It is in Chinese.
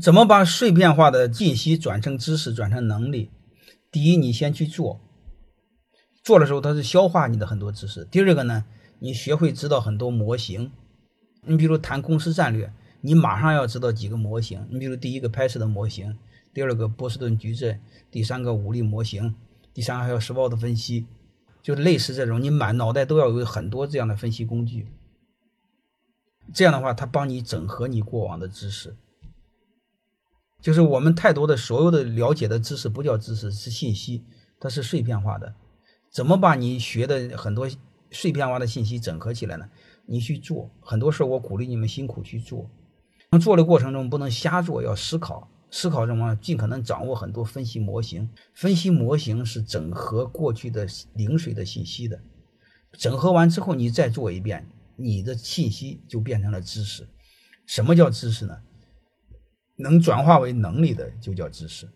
怎么把碎片化的信息转成知识、转成能力？第一，你先去做，做的时候它是消化你的很多知识。第二个呢，你学会知道很多模型。你比如谈公司战略，你马上要知道几个模型。你比如第一个拍摄的模型，第二个波士顿矩阵，第三个武力模型，第三个还有 SWOT 分析，就类似这种，你满脑袋都要有很多这样的分析工具。这样的话，它帮你整合你过往的知识。就是我们太多的所有的了解的知识不叫知识，是信息，它是碎片化的。怎么把你学的很多碎片化的信息整合起来呢？你去做很多事儿我鼓励你们辛苦去做。做的过程中不能瞎做，要思考，思考什么？尽可能掌握很多分析模型。分析模型是整合过去的零碎的信息的。整合完之后，你再做一遍，你的信息就变成了知识。什么叫知识呢？能转化为能力的就叫知识。